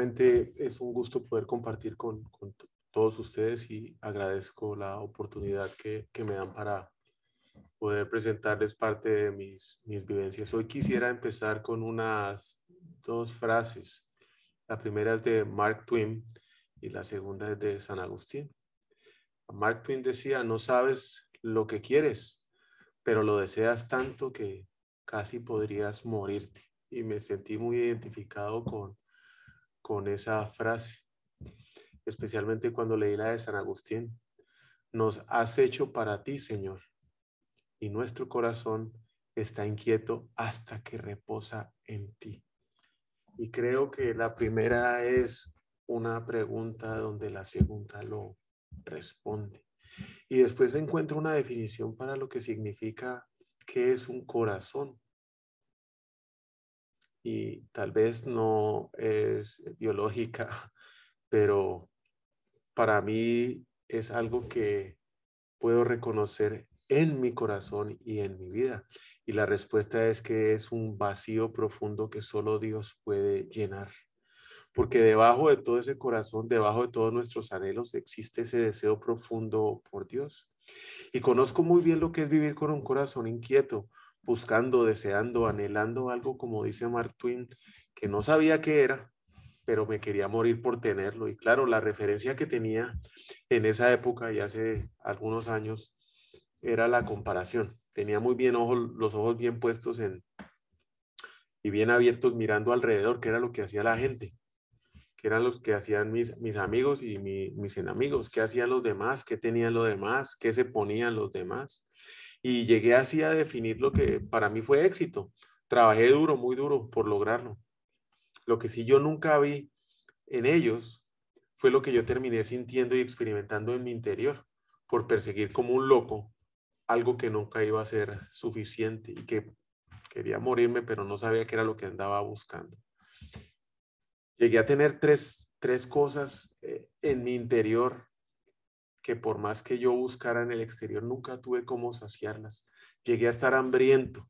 Es un gusto poder compartir con, todos ustedes y agradezco la oportunidad que, me dan para poder presentarles parte de mis, mis vivencias. Hoy quisiera empezar con unas dos frases. La primera es de Mark Twain y la segunda es de San Agustín. Mark Twain decía, no sabes lo que quieres, pero lo deseas tanto que casi podrías morirte. Y me sentí muy identificado con, con esa frase, especialmente cuando leí la de San Agustín. Nos has hecho para ti, Señor, y nuestro corazón está inquieto hasta que reposa en ti. Y creo que la primera es una pregunta donde la segunda lo responde. Y después encuentro una definición para lo que significa qué es un corazón y tal vez no es biológica, pero para mí es algo que puedo reconocer en mi corazón y en mi vida. Y la respuesta es que es un vacío profundo que solo Dios puede llenar. Porque debajo de todo ese corazón, debajo de todos nuestros anhelos, existe ese deseo profundo por Dios. Y conozco muy bien lo que es vivir con un corazón inquieto, buscando, deseando, anhelando algo, como dice Mark Twain, que no sabía qué era, pero me quería morir por tenerlo. Y claro, la referencia que tenía en esa época y hace algunos años era la comparación. Tenía muy bien ojos, los ojos bien puestos en y bien abiertos mirando alrededor, que era lo que hacía la gente, que eran los que hacían mis, mis amigos y mis enemigos, qué hacían los demás, qué tenían los demás, qué se ponían los demás y llegué así a definir lo que para mí fue éxito. Trabajé duro, muy duro por lograrlo. Lo que sí yo nunca vi en ellos fue lo que yo terminé sintiendo y experimentando en mi interior por perseguir como un loco algo que nunca iba a ser suficiente y que quería morirme, pero no sabía qué era lo que andaba buscando. Llegué a tener tres, tres cosas eh, en mi interior que por más que yo buscara en el exterior, nunca tuve cómo saciarlas. Llegué a estar hambriento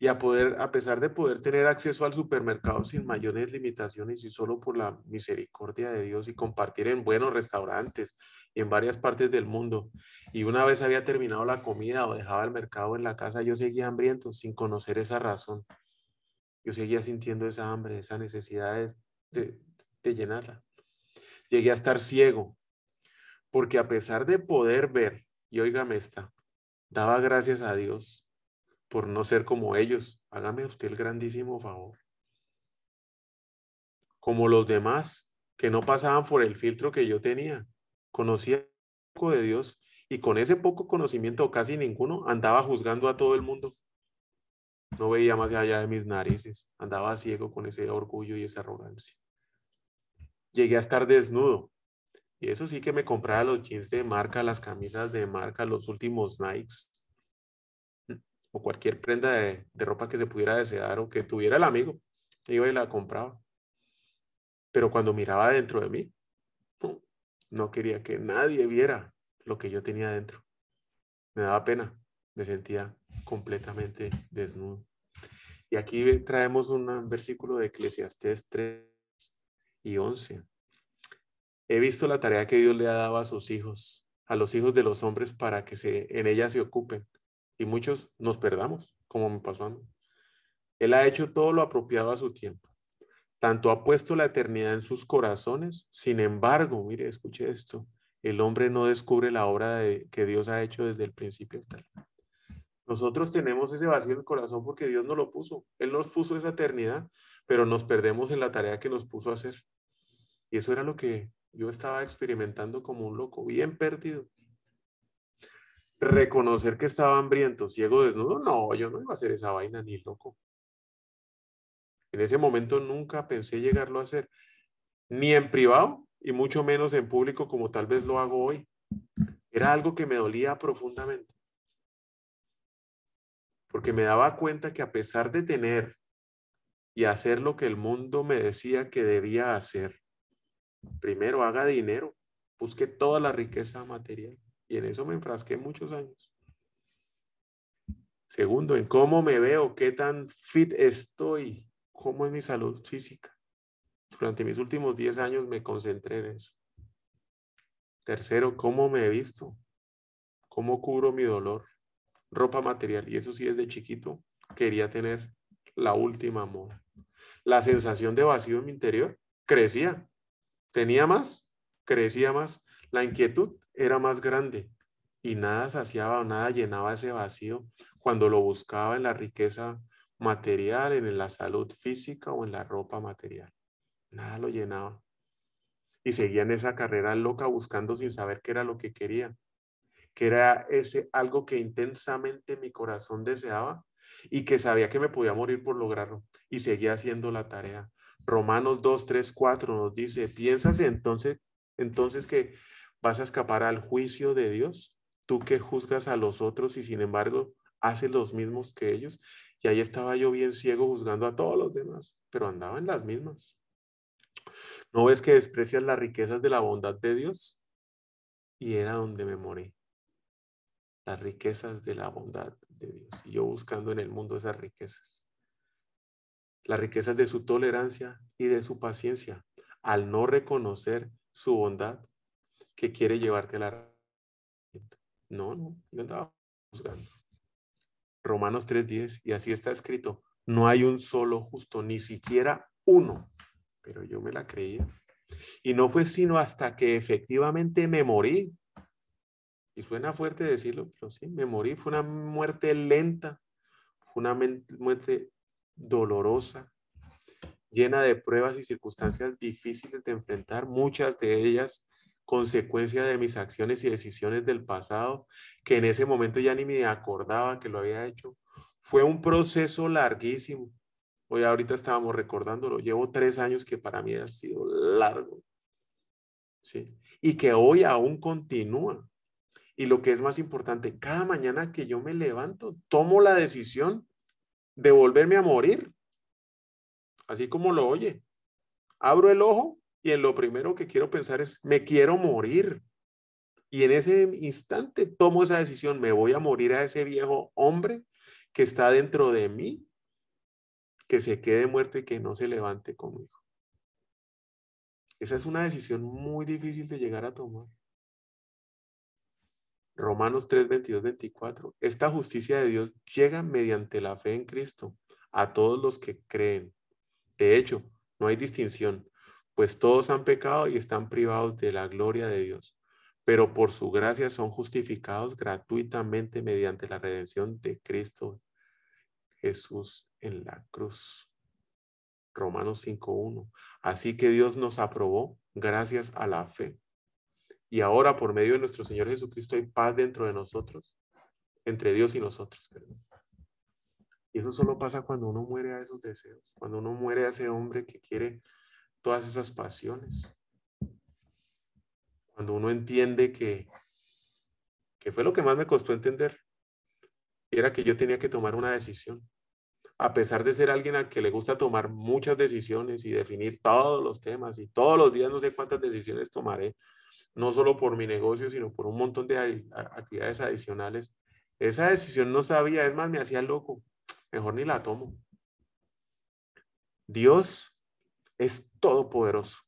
y a poder, a pesar de poder tener acceso al supermercado sin mayores limitaciones y solo por la misericordia de Dios y compartir en buenos restaurantes y en varias partes del mundo. Y una vez había terminado la comida o dejaba el mercado en la casa, yo seguía hambriento sin conocer esa razón. Yo seguía sintiendo esa hambre, esa necesidad de, de, de llenarla. Llegué a estar ciego porque a pesar de poder ver, y óigame esta, daba gracias a Dios por no ser como ellos. Hágame usted el grandísimo favor. Como los demás que no pasaban por el filtro que yo tenía. Conocía poco de Dios y con ese poco conocimiento, casi ninguno, andaba juzgando a todo el mundo. No veía más allá de mis narices. Andaba ciego con ese orgullo y esa arrogancia. Llegué a estar desnudo y eso sí que me compraba los jeans de marca, las camisas de marca, los últimos Nikes o cualquier prenda de, ropa que se pudiera desear o que tuviera el amigo. Iba y la compraba. Pero cuando miraba dentro de mí, no quería que nadie viera lo que yo tenía dentro. Me daba pena, me sentía completamente desnudo. Y aquí traemos un versículo de Eclesiastés 3 y 11. He visto la tarea que Dios le ha dado a sus hijos, a los hijos de los hombres, para que se, en ella se ocupen. Y muchos nos perdamos, como me pasó a mí. Él ha hecho todo lo apropiado a su tiempo. Tanto ha puesto la eternidad en sus corazones. Sin embargo, mire, escuche esto. El hombre no descubre la obra que Dios ha hecho desde el principio hasta el final. Nosotros tenemos ese vacío en el corazón porque Dios nos lo puso. Él nos puso esa eternidad, pero nos perdemos en la tarea que nos puso a hacer. Y eso era lo que yo estaba experimentando como un loco, bien perdido. Reconocer que estaba hambriento, ciego, desnudo, no, yo no iba a hacer esa vaina ni loco. En ese momento nunca pensé llegarlo a hacer, ni en privado y mucho menos en público como tal vez lo hago hoy. Era algo que me dolía profundamente. Porque me daba cuenta que a pesar de tener y hacer lo que el mundo me decía que debía hacer, primero haga dinero, busque toda la riqueza material. Y en eso me enfrasqué muchos años. Segundo, en cómo me veo, qué tan fit estoy, cómo es mi salud física. Durante mis últimos 10 años me concentré en eso. Tercero, cómo me he visto, cómo cubro mi dolor, ropa material. Y eso sí, desde chiquito quería tener la última moda. La sensación de vacío en mi interior crecía. Tenía más, crecía más. La inquietud era más grande y nada saciaba o nada llenaba ese vacío cuando lo buscaba en la riqueza material, en la salud física o en la ropa material. Nada lo llenaba. Y seguía en esa carrera loca buscando sin saber qué era lo que quería, que era ese algo que intensamente mi corazón deseaba y que sabía que me podía morir por lograrlo. Y seguía haciendo la tarea. Romanos 2, 3, 4 nos dice, ¿piensas entonces, entonces que vas a escapar al juicio de Dios? Tú que juzgas a los otros y sin embargo haces los mismos que ellos. Y ahí estaba yo bien ciego juzgando a todos los demás, pero andaba en las mismas. ¿No ves que desprecias las riquezas de la bondad de Dios? Y era donde me morí. Las riquezas de la bondad de Dios. Y yo buscando en el mundo esas riquezas. Las riquezas de su tolerancia y de su paciencia. Al no reconocer su bondad que quiere llevarte a la... No, no, yo andaba buscando. Romanos 3:10, y así está escrito, no hay un solo justo, ni siquiera uno, pero yo me la creía. Y no fue sino hasta que efectivamente me morí. Y suena fuerte decirlo, pero sí, me morí. Fue una muerte lenta, fue una muerte dolorosa, llena de pruebas y circunstancias difíciles de enfrentar, muchas de ellas consecuencia de mis acciones y decisiones del pasado, que en ese momento ya ni me acordaba que lo había hecho. Fue un proceso larguísimo. Hoy ahorita estábamos recordándolo. Llevo tres años que para mí ha sido largo. Sí. Y que hoy aún continúa. Y lo que es más importante, cada mañana que yo me levanto, tomo la decisión de volverme a morir. Así como lo oye. Abro el ojo y en lo primero que quiero pensar es, me quiero morir. Y en ese instante tomo esa decisión, me voy a morir a ese viejo hombre que está dentro de mí, que se quede muerto y que no se levante conmigo. Esa es una decisión muy difícil de llegar a tomar. Romanos 3, 22, 24. Esta justicia de Dios llega mediante la fe en Cristo a todos los que creen. De hecho, no hay distinción pues todos han pecado y están privados de la gloria de Dios, pero por su gracia son justificados gratuitamente mediante la redención de Cristo Jesús en la cruz. Romanos 5.1. Así que Dios nos aprobó gracias a la fe. Y ahora por medio de nuestro Señor Jesucristo hay paz dentro de nosotros, entre Dios y nosotros. Y eso solo pasa cuando uno muere a esos deseos, cuando uno muere a ese hombre que quiere todas esas pasiones. Cuando uno entiende que, que fue lo que más me costó entender, era que yo tenía que tomar una decisión. A pesar de ser alguien al que le gusta tomar muchas decisiones y definir todos los temas y todos los días no sé cuántas decisiones tomaré, no solo por mi negocio, sino por un montón de actividades adicionales, esa decisión no sabía, es más, me hacía loco. Mejor ni la tomo. Dios es todopoderoso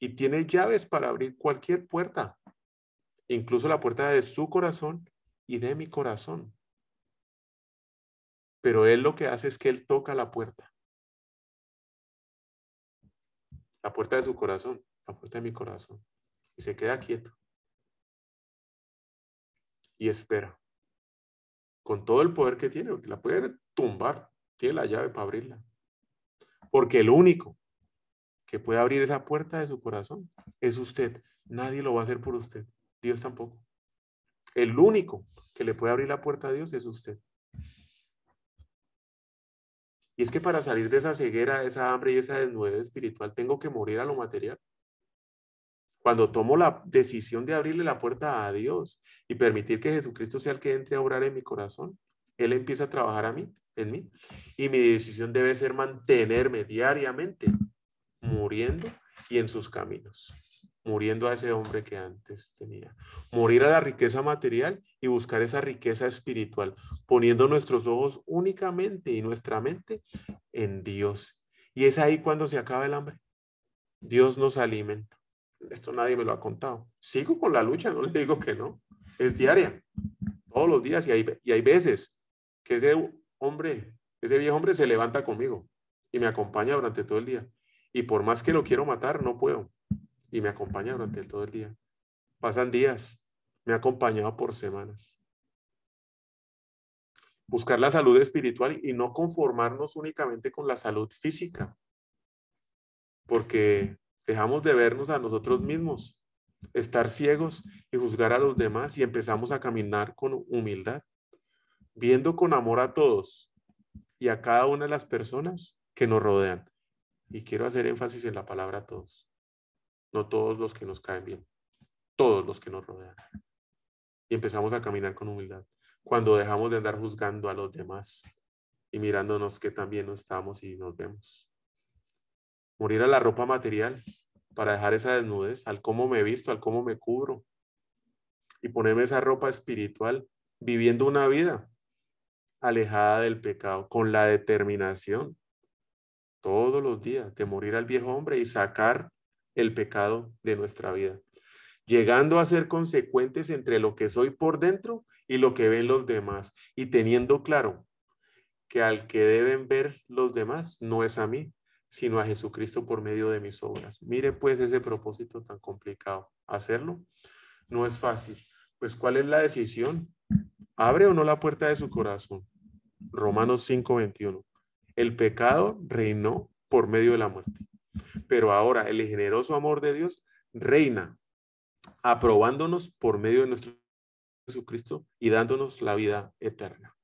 y tiene llaves para abrir cualquier puerta, incluso la puerta de su corazón y de mi corazón. Pero Él lo que hace es que Él toca la puerta. La puerta de su corazón, la puerta de mi corazón. Y se queda quieto. Y espera. Con todo el poder que tiene, porque la puede tumbar. Tiene la llave para abrirla. Porque el único que puede abrir esa puerta de su corazón es usted. Nadie lo va a hacer por usted. Dios tampoco. El único que le puede abrir la puerta a Dios es usted. Y es que para salir de esa ceguera, esa hambre y esa desnudez espiritual, tengo que morir a lo material. Cuando tomo la decisión de abrirle la puerta a Dios y permitir que Jesucristo sea el que entre a orar en mi corazón, Él empieza a trabajar a mí, en mí. Y mi decisión debe ser mantenerme diariamente muriendo y en sus caminos, muriendo a ese hombre que antes tenía. Morir a la riqueza material y buscar esa riqueza espiritual, poniendo nuestros ojos únicamente y nuestra mente en Dios. Y es ahí cuando se acaba el hambre. Dios nos alimenta. Esto nadie me lo ha contado. Sigo con la lucha, no les digo que no. Es diaria, todos los días y hay, y hay veces que ese hombre, ese viejo hombre se levanta conmigo y me acompaña durante todo el día. Y por más que lo quiero matar, no puedo. Y me acompaña durante todo el día. Pasan días, me ha acompañado por semanas. Buscar la salud espiritual y no conformarnos únicamente con la salud física, porque dejamos de vernos a nosotros mismos, estar ciegos y juzgar a los demás y empezamos a caminar con humildad, viendo con amor a todos y a cada una de las personas que nos rodean. Y quiero hacer énfasis en la palabra todos. No todos los que nos caen bien, todos los que nos rodean. Y empezamos a caminar con humildad. Cuando dejamos de andar juzgando a los demás y mirándonos que también no estamos y nos vemos. Morir a la ropa material para dejar esa desnudez, al cómo me visto, al cómo me cubro. Y ponerme esa ropa espiritual viviendo una vida alejada del pecado, con la determinación todos los días de morir al viejo hombre y sacar el pecado de nuestra vida, llegando a ser consecuentes entre lo que soy por dentro y lo que ven los demás, y teniendo claro que al que deben ver los demás no es a mí, sino a Jesucristo por medio de mis obras. Mire pues ese propósito tan complicado. Hacerlo no es fácil. Pues ¿cuál es la decisión? ¿Abre o no la puerta de su corazón? Romanos 5:21. El pecado reinó por medio de la muerte. Pero ahora el generoso amor de Dios reina, aprobándonos por medio de nuestro Jesucristo y dándonos la vida eterna.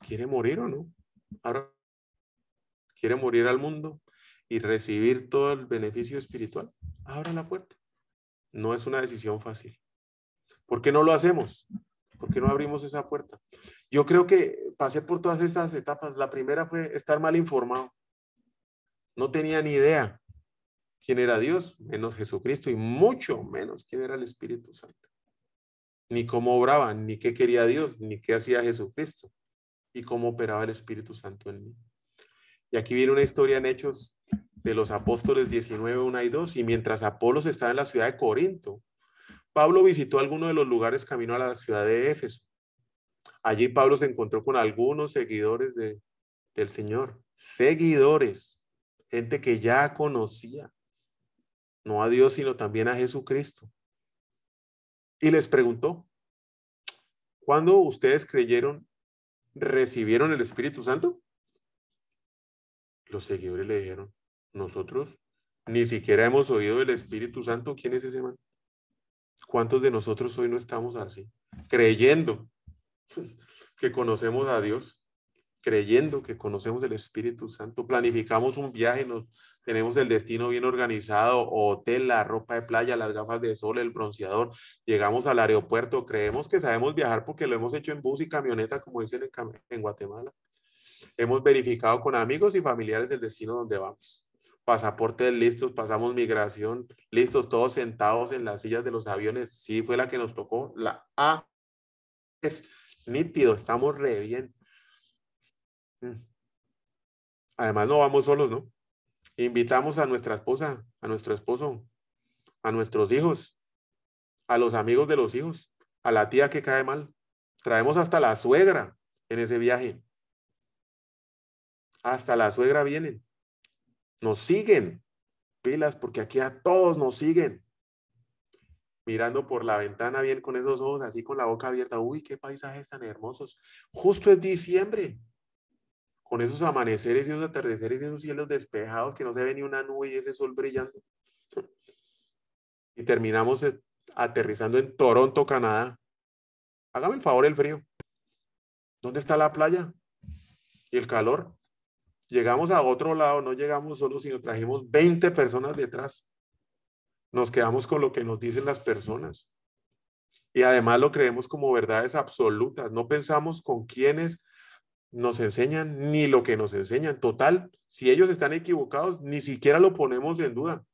¿Quiere morir o no? Ahora, ¿quiere morir al mundo y recibir todo el beneficio espiritual? Abra la puerta. No es una decisión fácil. ¿Por qué no lo hacemos? ¿Por qué no abrimos esa puerta? Yo creo que pasé por todas esas etapas. La primera fue estar mal informado. No tenía ni idea quién era Dios, menos Jesucristo, y mucho menos quién era el Espíritu Santo. Ni cómo obraba, ni qué quería Dios, ni qué hacía Jesucristo, y cómo operaba el Espíritu Santo en mí. Y aquí viene una historia en Hechos de los apóstoles 19, 1 y 2, y mientras Apolos estaba en la ciudad de Corinto, Pablo visitó algunos de los lugares camino a la ciudad de Éfeso. Allí Pablo se encontró con algunos seguidores de, del Señor, seguidores, gente que ya conocía, no a Dios, sino también a Jesucristo. Y les preguntó, ¿cuándo ustedes creyeron, recibieron el Espíritu Santo? Los seguidores le dijeron, nosotros ni siquiera hemos oído del Espíritu Santo. ¿Quién es ese man? ¿Cuántos de nosotros hoy no estamos así? Creyendo que conocemos a Dios, creyendo que conocemos el Espíritu Santo, planificamos un viaje, nos tenemos el destino bien organizado, hotel, la ropa de playa, las gafas de sol, el bronceador, llegamos al aeropuerto, creemos que sabemos viajar porque lo hemos hecho en bus y camioneta, como dicen en, en Guatemala. Hemos verificado con amigos y familiares el destino donde vamos pasaportes listos, pasamos migración, listos, todos sentados en las sillas de los aviones. Sí, fue la que nos tocó, la A. Es nítido, estamos re bien. Además, no vamos solos, ¿no? Invitamos a nuestra esposa, a nuestro esposo, a nuestros hijos, a los amigos de los hijos, a la tía que cae mal. Traemos hasta la suegra en ese viaje. Hasta la suegra vienen. Nos siguen. Pilas, porque aquí a todos nos siguen. Mirando por la ventana bien con esos ojos, así con la boca abierta. Uy, qué paisajes tan hermosos. Justo es diciembre. Con esos amaneceres y esos atardeceres y esos cielos despejados que no se ve ni una nube y ese sol brillando. Y terminamos eh, aterrizando en Toronto, Canadá. Hágame el favor el frío. ¿Dónde está la playa? ¿Y el calor? Llegamos a otro lado, no llegamos solo, sino trajimos 20 personas detrás. Nos quedamos con lo que nos dicen las personas. Y además lo creemos como verdades absolutas. No pensamos con quienes nos enseñan ni lo que nos enseñan. Total, si ellos están equivocados, ni siquiera lo ponemos en duda.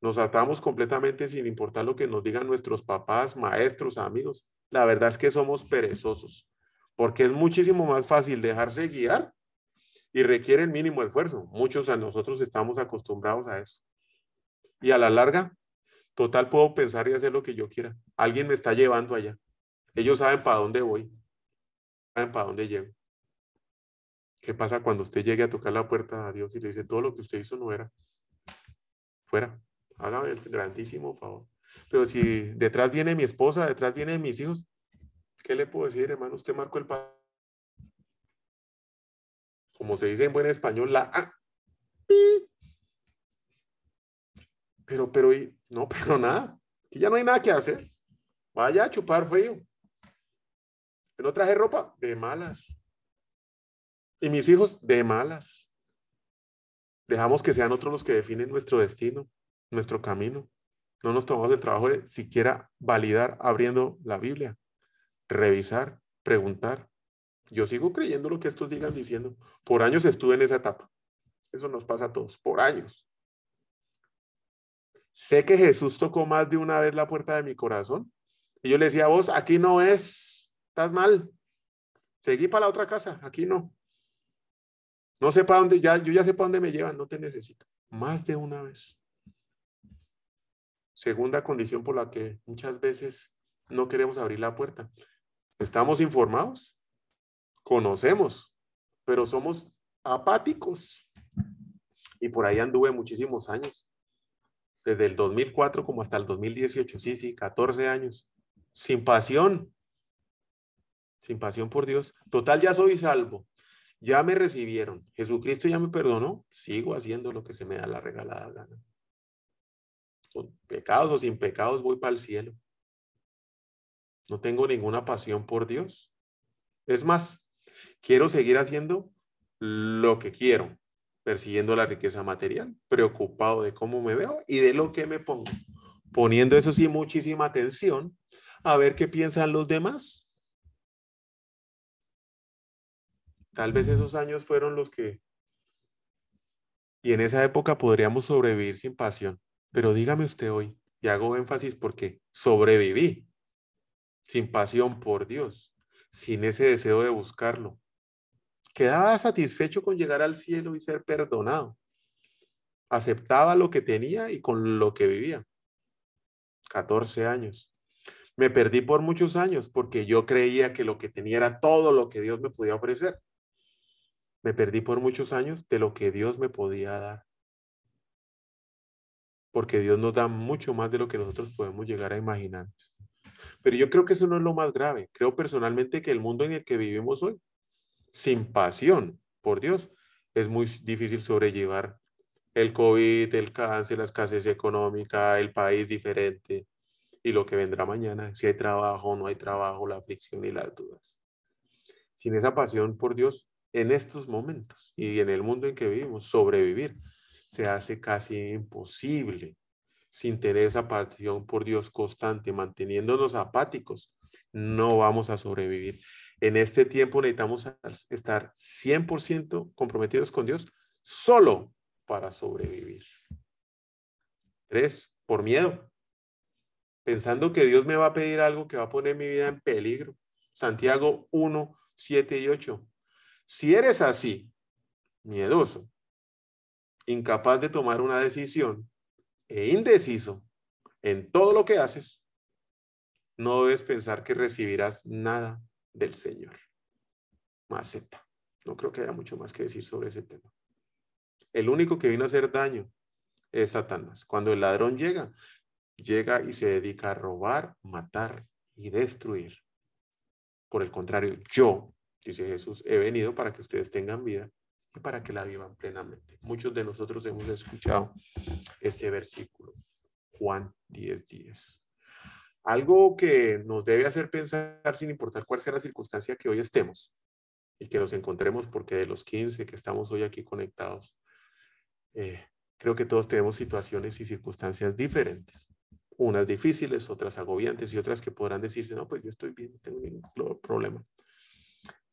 Nos atamos completamente sin importar lo que nos digan nuestros papás, maestros, amigos. La verdad es que somos perezosos, porque es muchísimo más fácil dejarse guiar y requiere el mínimo esfuerzo. Muchos de nosotros estamos acostumbrados a eso. Y a la larga, total, puedo pensar y hacer lo que yo quiera. Alguien me está llevando allá. Ellos saben para dónde voy saben para dónde llego. ¿Qué pasa cuando usted llegue a tocar la puerta a Dios y le dice, todo lo que usted hizo no era? Fuera. Hágame el grandísimo favor. Pero si detrás viene mi esposa, detrás vienen mis hijos, ¿qué le puedo decir, hermano? Usted marcó el paso. Como se dice en buen español, la A. Pero, pero, no, pero nada. Aquí ya no hay nada que hacer. Vaya a chupar frío. ¿No traje ropa? De malas. Y mis hijos, de malas. Dejamos que sean otros los que definen nuestro destino, nuestro camino. No nos tomamos el trabajo de siquiera validar abriendo la Biblia, revisar, preguntar. Yo sigo creyendo lo que estos digan diciendo. Por años estuve en esa etapa. Eso nos pasa a todos, por años. Sé que Jesús tocó más de una vez la puerta de mi corazón. Y yo le decía vos, aquí no es estás mal. Seguí para la otra casa, aquí no. No sé para dónde, ya, yo ya sé para dónde me llevan, no te necesito. Más de una vez. Segunda condición por la que muchas veces no queremos abrir la puerta. Estamos informados, conocemos, pero somos apáticos. Y por ahí anduve muchísimos años. Desde el 2004 como hasta el 2018, sí, sí, 14 años. Sin pasión, sin pasión por Dios. Total, ya soy salvo. Ya me recibieron. Jesucristo ya me perdonó. Sigo haciendo lo que se me da la regalada gana. Con pecados o sin pecados voy para el cielo. No tengo ninguna pasión por Dios. Es más, quiero seguir haciendo lo que quiero, persiguiendo la riqueza material, preocupado de cómo me veo y de lo que me pongo, poniendo eso sí muchísima atención a ver qué piensan los demás Tal vez esos años fueron los que... Y en esa época podríamos sobrevivir sin pasión. Pero dígame usted hoy, y hago énfasis porque sobreviví sin pasión por Dios, sin ese deseo de buscarlo. Quedaba satisfecho con llegar al cielo y ser perdonado. Aceptaba lo que tenía y con lo que vivía. 14 años. Me perdí por muchos años porque yo creía que lo que tenía era todo lo que Dios me podía ofrecer. Me perdí por muchos años de lo que Dios me podía dar. Porque Dios nos da mucho más de lo que nosotros podemos llegar a imaginar. Pero yo creo que eso no es lo más grave. Creo personalmente que el mundo en el que vivimos hoy, sin pasión por Dios, es muy difícil sobrellevar el COVID, el cáncer, la escasez económica, el país diferente y lo que vendrá mañana, si hay trabajo o no hay trabajo, la aflicción y las dudas. Sin esa pasión por Dios, en estos momentos y en el mundo en que vivimos, sobrevivir se hace casi imposible sin tener esa pasión por Dios constante, manteniéndonos apáticos, no vamos a sobrevivir. En este tiempo necesitamos estar 100% comprometidos con Dios solo para sobrevivir. Tres, por miedo, pensando que Dios me va a pedir algo que va a poner mi vida en peligro. Santiago 1, 7 y 8. Si eres así, miedoso, incapaz de tomar una decisión e indeciso en todo lo que haces, no debes pensar que recibirás nada del Señor. Maceta. No creo que haya mucho más que decir sobre ese tema. El único que vino a hacer daño es Satanás. Cuando el ladrón llega, llega y se dedica a robar, matar y destruir. Por el contrario, yo Dice Jesús, he venido para que ustedes tengan vida y para que la vivan plenamente. Muchos de nosotros hemos escuchado este versículo, Juan 10, 10. Algo que nos debe hacer pensar sin importar cuál sea la circunstancia que hoy estemos. y que nos encontremos porque de los 15 que estamos hoy aquí conectados, eh, creo que todos tenemos situaciones y circunstancias diferentes. Unas difíciles, otras agobiantes y otras que podrán decirse, no, pues yo estoy bien, no tengo ningún problema.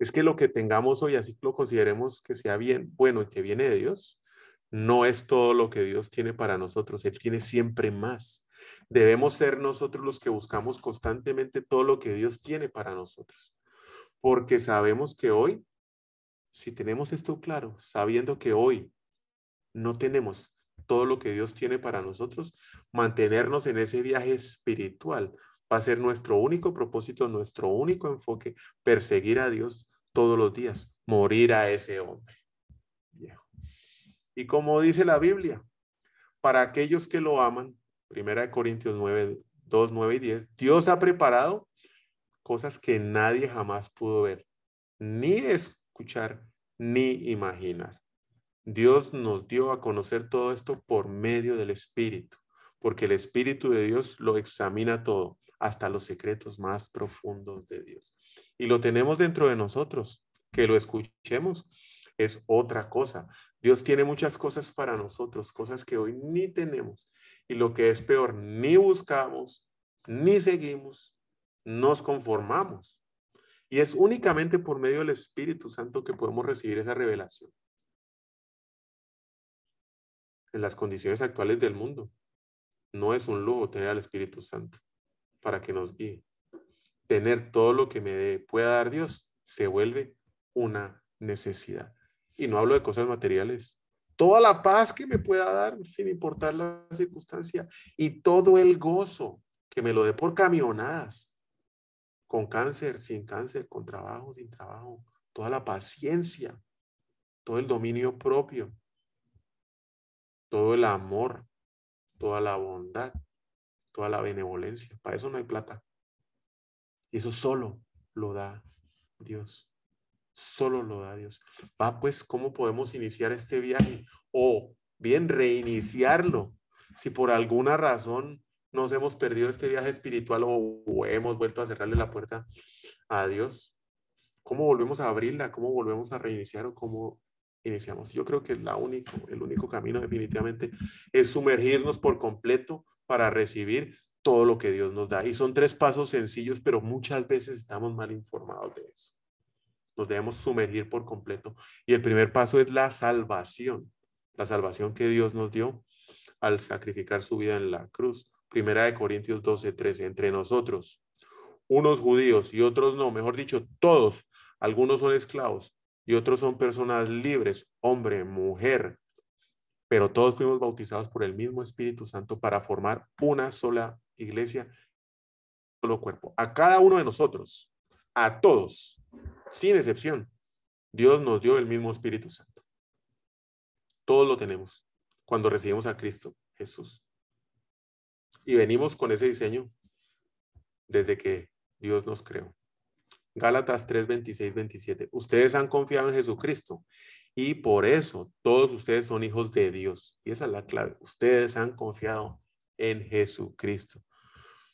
Es que lo que tengamos hoy, así lo consideremos que sea bien, bueno que viene de Dios, no es todo lo que Dios tiene para nosotros. Él tiene siempre más. Debemos ser nosotros los que buscamos constantemente todo lo que Dios tiene para nosotros. Porque sabemos que hoy, si tenemos esto claro, sabiendo que hoy no tenemos todo lo que Dios tiene para nosotros, mantenernos en ese viaje espiritual va a ser nuestro único propósito, nuestro único enfoque, perseguir a Dios todos los días, morir a ese hombre viejo. Y como dice la Biblia, para aquellos que lo aman, Primera Corintios 9, 2, 9 y 10, Dios ha preparado cosas que nadie jamás pudo ver, ni escuchar, ni imaginar. Dios nos dio a conocer todo esto por medio del Espíritu, porque el Espíritu de Dios lo examina todo, hasta los secretos más profundos de Dios. Y lo tenemos dentro de nosotros, que lo escuchemos es otra cosa. Dios tiene muchas cosas para nosotros, cosas que hoy ni tenemos. Y lo que es peor, ni buscamos, ni seguimos, nos conformamos. Y es únicamente por medio del Espíritu Santo que podemos recibir esa revelación. En las condiciones actuales del mundo, no es un lujo tener al Espíritu Santo para que nos guíe. Tener todo lo que me pueda dar Dios se vuelve una necesidad. Y no hablo de cosas materiales. Toda la paz que me pueda dar sin importar la circunstancia y todo el gozo que me lo dé por camionadas, con cáncer, sin cáncer, con trabajo, sin trabajo, toda la paciencia, todo el dominio propio, todo el amor, toda la bondad, toda la benevolencia. Para eso no hay plata. Y eso solo lo da Dios. Solo lo da Dios. Va, pues, ¿cómo podemos iniciar este viaje? O bien reiniciarlo. Si por alguna razón nos hemos perdido este viaje espiritual o, hemos vuelto a cerrarle la puerta a Dios, ¿cómo volvemos a abrirla? ¿Cómo volvemos a reiniciar o cómo iniciamos? Yo creo que la único, el único camino definitivamente es sumergirnos por completo para recibir todo lo que Dios nos da. Y son tres pasos sencillos, pero muchas veces estamos mal informados de eso. Nos debemos sumergir por completo. Y el primer paso es la salvación, la salvación que Dios nos dio al sacrificar su vida en la cruz. Primera de Corintios 12, 13, entre nosotros, unos judíos y otros no, mejor dicho, todos, algunos son esclavos y otros son personas libres, hombre, mujer, pero todos fuimos bautizados por el mismo Espíritu Santo para formar una sola iglesia, un solo cuerpo. A cada uno de nosotros, a todos, sin excepción, Dios nos dio el mismo Espíritu Santo. Todos lo tenemos cuando recibimos a Cristo Jesús. Y venimos con ese diseño desde que Dios nos creó. Gálatas 3, 26, 27. Ustedes han confiado en Jesucristo y por eso todos ustedes son hijos de Dios. Y esa es la clave. Ustedes han confiado en Jesucristo.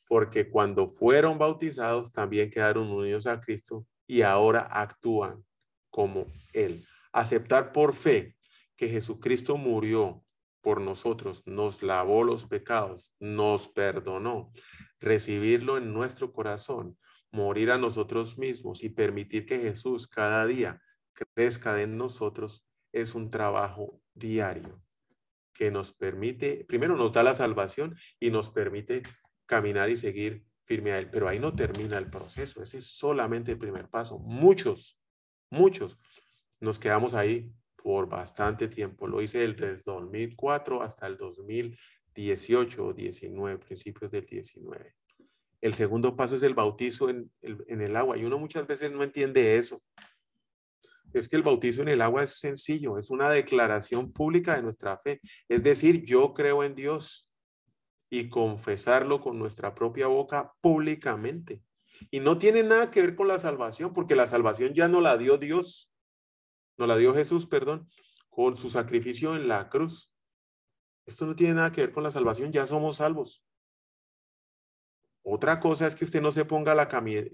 Porque cuando fueron bautizados también quedaron unidos a Cristo y ahora actúan como Él. Aceptar por fe que Jesucristo murió por nosotros, nos lavó los pecados, nos perdonó. Recibirlo en nuestro corazón, morir a nosotros mismos y permitir que Jesús cada día crezca en nosotros es un trabajo diario que nos permite, primero nos da la salvación y nos permite caminar y seguir firme a Él. Pero ahí no termina el proceso, ese es solamente el primer paso. Muchos, muchos nos quedamos ahí por bastante tiempo. Lo hice desde 2004 hasta el 2018 o 19, principios del 19. El segundo paso es el bautizo en el, en el agua y uno muchas veces no entiende eso es que el bautizo en el agua es sencillo, es una declaración pública de nuestra fe. Es decir, yo creo en Dios y confesarlo con nuestra propia boca públicamente. Y no tiene nada que ver con la salvación, porque la salvación ya no la dio Dios, no la dio Jesús, perdón, con su sacrificio en la cruz. Esto no tiene nada que ver con la salvación, ya somos salvos. Otra cosa es que usted no se ponga la,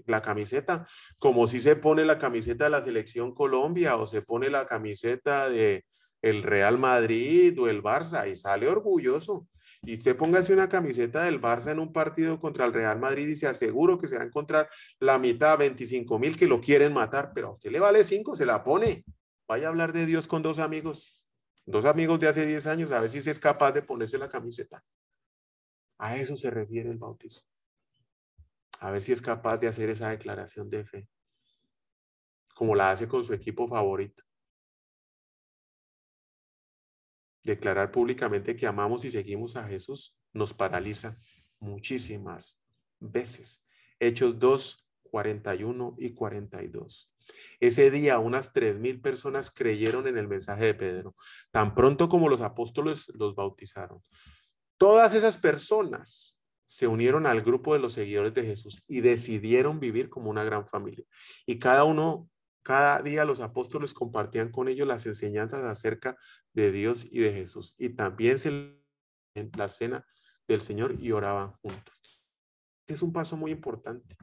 la, camiseta como si se pone la camiseta de la selección Colombia o se pone la camiseta de el Real Madrid o el Barça y sale orgulloso. Y usted póngase una camiseta del Barça en un partido contra el Real Madrid y se aseguro que se va a encontrar la mitad, 25 mil que lo quieren matar, pero a usted le vale 5, se la pone. Vaya a hablar de Dios con dos amigos, dos amigos de hace 10 años, a ver si es capaz de ponerse la camiseta. A eso se refiere el bautismo a ver si es capaz de hacer esa declaración de fe, como la hace con su equipo favorito. Declarar públicamente que amamos y seguimos a Jesús nos paraliza muchísimas veces. Hechos 2, 41 y 42. Ese día unas tres mil personas creyeron en el mensaje de Pedro, tan pronto como los apóstoles los bautizaron. Todas esas personas se unieron al grupo de los seguidores de Jesús y decidieron vivir como una gran familia. Y cada uno, cada día los apóstoles compartían con ellos las enseñanzas acerca de Dios y de Jesús. Y también se en la cena del Señor y oraban juntos. Es un paso muy importante.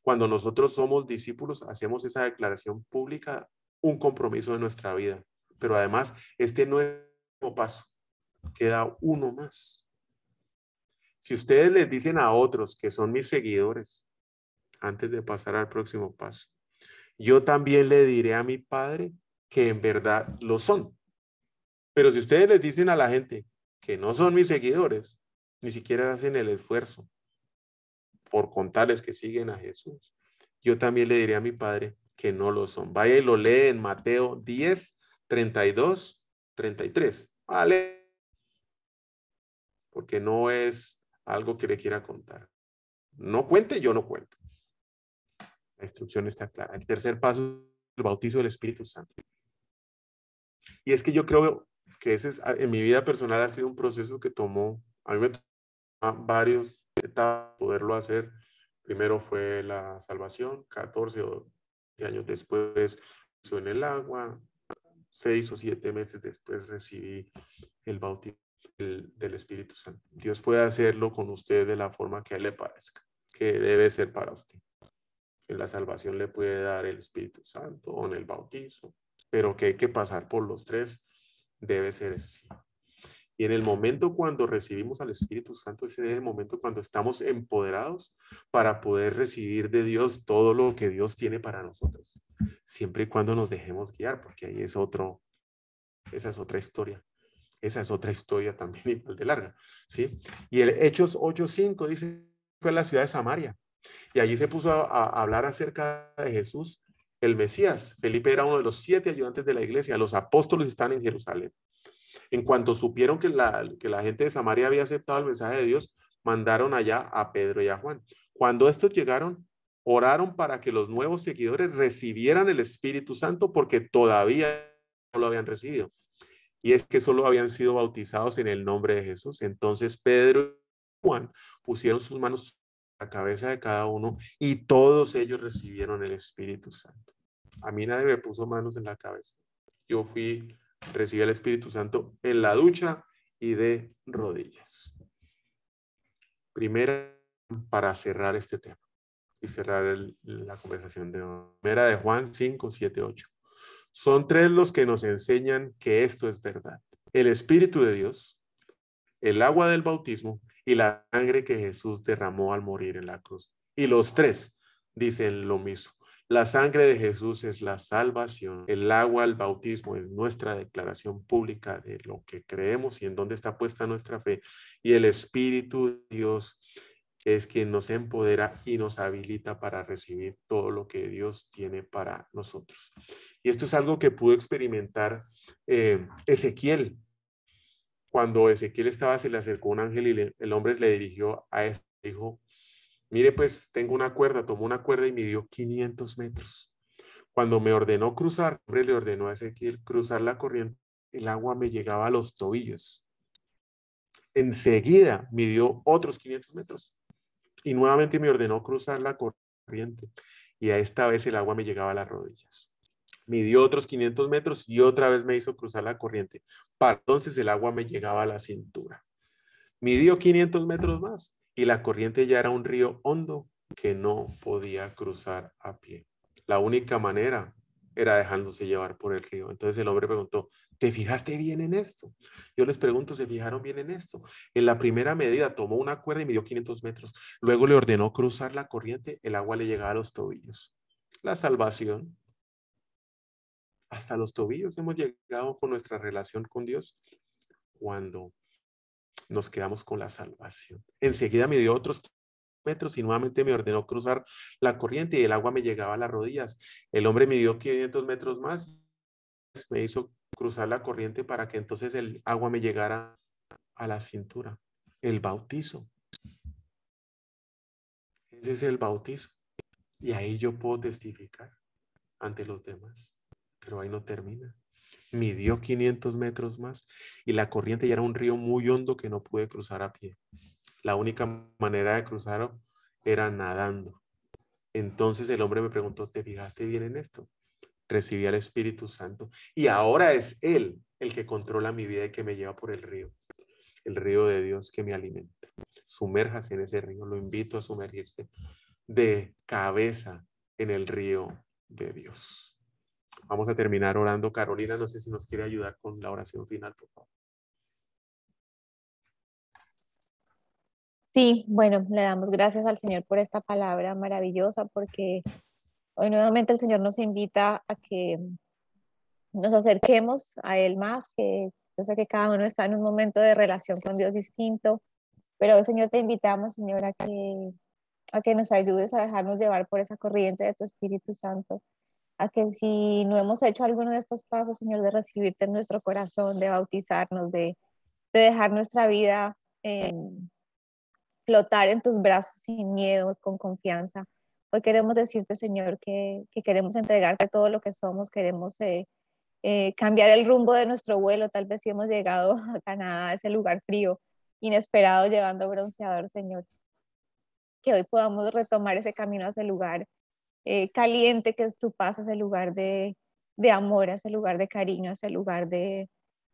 Cuando nosotros somos discípulos, hacemos esa declaración pública, un compromiso de nuestra vida. Pero además, este nuevo paso, queda uno más si ustedes les dicen a otros que son mis seguidores, antes de pasar al próximo paso, yo también le diré a mi padre que en verdad lo son. Pero si ustedes les dicen a la gente que no son mis seguidores, ni siquiera hacen el esfuerzo por contarles que siguen a Jesús, yo también le diré a mi padre que no lo son. Vaya y lo lee en Mateo 10, 32, 33. Vale. Porque no es algo que le quiera contar. No cuente, yo no cuento. La instrucción está clara. El tercer paso es el bautizo del Espíritu Santo. Y es que yo creo que ese es, en mi vida personal ha sido un proceso que tomó, a mí me tomó varios etapas poderlo hacer. Primero fue la salvación, 14 años después en el agua, seis o siete meses después recibí el bautismo del, Espíritu Santo. Dios puede hacerlo con usted de la forma que a él le parezca, que debe ser para usted. En la salvación le puede dar el Espíritu Santo o en el bautizo, pero que hay que pasar por los tres, debe ser así. Y en el momento cuando recibimos al Espíritu Santo, ese es el momento cuando estamos empoderados para poder recibir de Dios todo lo que Dios tiene para nosotros, siempre y cuando nos dejemos guiar, porque ahí es otro, esa es otra historia. Esa es otra historia también de larga, ¿sí? Y el Hechos 8.5 dice, fue la ciudad de Samaria. Y allí se puso a, hablar acerca de Jesús, el Mesías. Felipe era uno de los siete ayudantes de la iglesia. Los apóstoles están en Jerusalén. En cuanto supieron que la, que la gente de Samaria había aceptado el mensaje de Dios, mandaron allá a Pedro y a Juan. Cuando estos llegaron, oraron para que los nuevos seguidores recibieran el Espíritu Santo porque todavía no lo habían recibido y es que solo habían sido bautizados en el nombre de Jesús. Entonces Pedro y Juan pusieron sus manos a la cabeza de cada uno y todos ellos recibieron el Espíritu Santo. A mí nadie me puso manos en la cabeza. Yo fui, recibí el Espíritu Santo en la ducha y de rodillas. Primera para cerrar este tema y cerrar la conversación de Primera de Juan 5, 7, 8. Son tres los que nos enseñan que esto es verdad. El Espíritu de Dios, el agua del bautismo y la sangre que Jesús derramó al morir en la cruz. Y los tres dicen lo mismo. La sangre de Jesús es la salvación. El agua, el bautismo es nuestra declaración pública de lo que creemos y en dónde está puesta nuestra fe. Y el Espíritu de Dios es quien nos empodera y nos habilita para recibir todo lo que Dios tiene para nosotros. Y esto es algo que pudo experimentar eh, Ezequiel. Cuando Ezequiel estaba, se le acercó un ángel y el hombre le dirigió a este, dijo, mire pues, tengo una cuerda, tomó una cuerda y midió 500 metros. Cuando me ordenó cruzar, el hombre le ordenó a Ezequiel cruzar la corriente, el agua me llegaba a los tobillos. Enseguida midió otros 500 metros y nuevamente me ordenó cruzar la corriente y a esta vez el agua me llegaba a las rodillas. Midió otros 500 metros y otra vez me hizo cruzar la corriente. Para entonces el agua me llegaba a la cintura. Midió 500 metros más y la corriente ya era un río hondo que no podía cruzar a pie. La única manera era dejándose llevar por el río. Entonces el hombre preguntó, ¿te fijaste bien en esto? Yo les pregunto, ¿se fijaron bien en esto? En la primera medida tomó una cuerda y midió 500 metros. Luego le ordenó cruzar la corriente, el agua le llegaba a los tobillos. La salvación. Hasta los tobillos hemos llegado con nuestra relación con Dios cuando nos quedamos con la salvación. Enseguida me dio otros metros y nuevamente me ordenó cruzar la corriente y el agua me llegaba a las rodillas. El hombre me dio 500 metros más, me hizo cruzar la corriente para que entonces el agua me llegara a la cintura. El bautizo. Ese es el bautizo. Y ahí yo puedo testificar ante los demás. Pero ahí no termina midió 500 metros más y la corriente ya era un río muy hondo que no pude cruzar a pie. La única manera de cruzar era nadando. Entonces el hombre me preguntó, ¿te fijaste bien en esto? Recibí al Espíritu Santo y ahora es Él el que controla mi vida y que me lleva por el río, el río de Dios que me alimenta. Sumérjase en ese río, lo invito a sumergirse de cabeza en el río de Dios. Vamos a terminar orando. Carolina, no sé si nos quiere ayudar con la oración final, por favor. Sí, bueno, le damos gracias al Señor por esta palabra maravillosa, porque hoy nuevamente el Señor nos invita a que nos acerquemos a Él más, que yo sé que cada uno está en un momento de relación con Dios distinto, pero hoy, Señor, te invitamos, Señor, a que, a que nos ayudes a dejarnos llevar por esa corriente de tu Espíritu Santo a que si no hemos hecho alguno de estos pasos, Señor, de recibirte en nuestro corazón, de bautizarnos, de, dejar nuestra vida flotar en tus brazos sin miedo, con confianza. Hoy queremos decirte, Señor, que, queremos entregarte todo lo que somos, queremos eh, eh, cambiar el rumbo de nuestro vuelo, tal vez si hemos llegado a Canadá, a ese lugar frío, inesperado, llevando bronceador, Señor. Que hoy podamos retomar ese camino a ese lugar eh, caliente que es tu paz, ese lugar de, de amor, ese lugar de cariño, ese lugar de,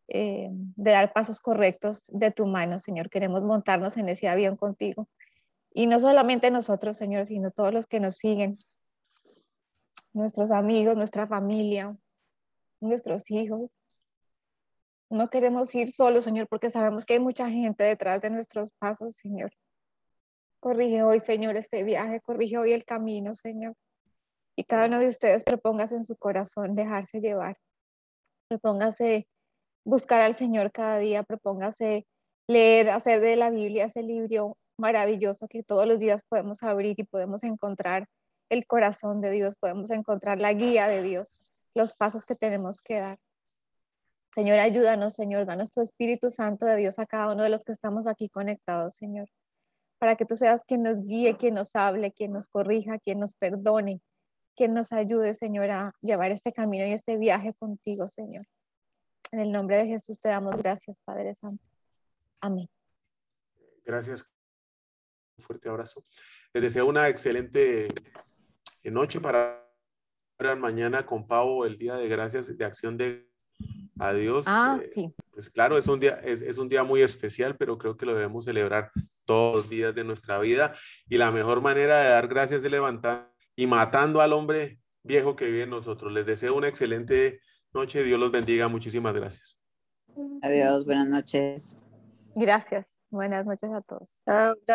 eh, de dar pasos correctos de tu mano, Señor. Queremos montarnos en ese avión contigo. Y no solamente nosotros, Señor, sino todos los que nos siguen, nuestros amigos, nuestra familia, nuestros hijos. No queremos ir solos, Señor, porque sabemos que hay mucha gente detrás de nuestros pasos, Señor. Corrige hoy, Señor, este viaje, corrige hoy el camino, Señor. Y cada uno de ustedes propóngase en su corazón dejarse llevar. Propóngase buscar al Señor cada día, propóngase leer, hacer de la Biblia ese libro maravilloso que todos los días podemos abrir y podemos encontrar el corazón de Dios, podemos encontrar la guía de Dios, los pasos que tenemos que dar. Señor, ayúdanos, Señor, danos tu Espíritu Santo de Dios a cada uno de los que estamos aquí conectados, Señor, para que tú seas quien nos guíe, quien nos hable, quien nos corrija, quien nos perdone, que nos ayude, Señor, a llevar este camino y este viaje contigo, Señor. En el nombre de Jesús te damos gracias, Padre Santo. Amén. Gracias. Un fuerte abrazo. Les deseo una excelente noche para mañana con Pau, el día de gracias, de acción de adiós. Ah, eh, sí. Pues claro, es un, día, es, es, un día muy especial, pero creo que lo debemos celebrar todos los días de nuestra vida. Y la mejor manera de dar gracias es levantar y matando al hombre viejo que vive en nosotros. Les deseo una excelente noche. Dios los bendiga. Muchísimas gracias. Adiós, buenas noches. Gracias. Buenas noches a todos.